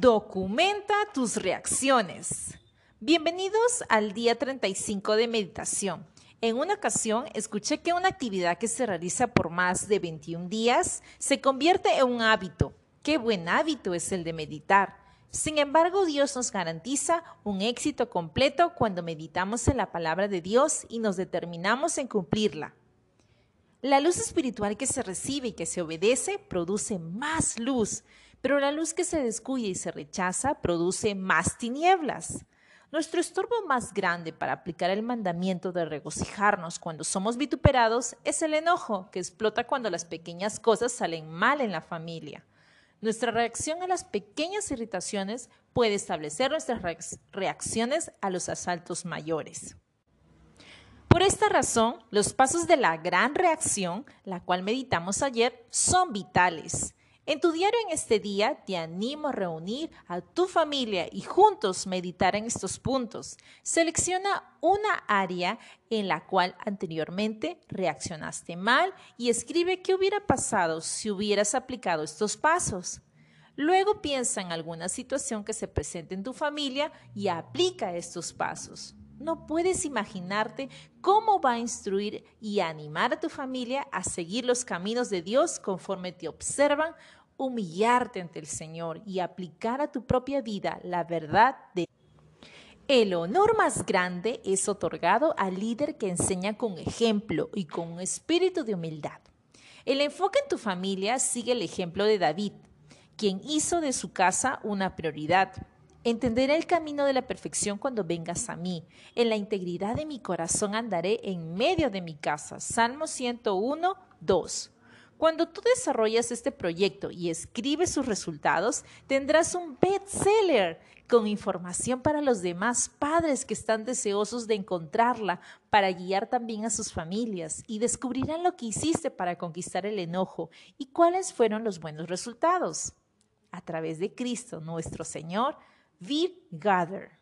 Documenta tus reacciones. Bienvenidos al día 35 de meditación. En una ocasión escuché que una actividad que se realiza por más de 21 días se convierte en un hábito. Qué buen hábito es el de meditar. Sin embargo, Dios nos garantiza un éxito completo cuando meditamos en la palabra de Dios y nos determinamos en cumplirla. La luz espiritual que se recibe y que se obedece produce más luz, pero la luz que se descuida y se rechaza produce más tinieblas. Nuestro estorbo más grande para aplicar el mandamiento de regocijarnos cuando somos vituperados es el enojo que explota cuando las pequeñas cosas salen mal en la familia. Nuestra reacción a las pequeñas irritaciones puede establecer nuestras reacciones a los asaltos mayores. Por esta razón, los pasos de la gran reacción, la cual meditamos ayer, son vitales. En tu diario en este día te animo a reunir a tu familia y juntos meditar en estos puntos. Selecciona una área en la cual anteriormente reaccionaste mal y escribe qué hubiera pasado si hubieras aplicado estos pasos. Luego piensa en alguna situación que se presente en tu familia y aplica estos pasos. No puedes imaginarte cómo va a instruir y animar a tu familia a seguir los caminos de Dios conforme te observan, humillarte ante el Señor y aplicar a tu propia vida la verdad de el honor más grande es otorgado al líder que enseña con ejemplo y con un espíritu de humildad. El enfoque en tu familia sigue el ejemplo de David, quien hizo de su casa una prioridad. Entenderé el camino de la perfección cuando vengas a mí. En la integridad de mi corazón andaré en medio de mi casa. Salmo 101, 2. Cuando tú desarrollas este proyecto y escribes sus resultados, tendrás un bestseller con información para los demás padres que están deseosos de encontrarla para guiar también a sus familias y descubrirán lo que hiciste para conquistar el enojo y cuáles fueron los buenos resultados. A través de Cristo nuestro Señor, Viv Gather.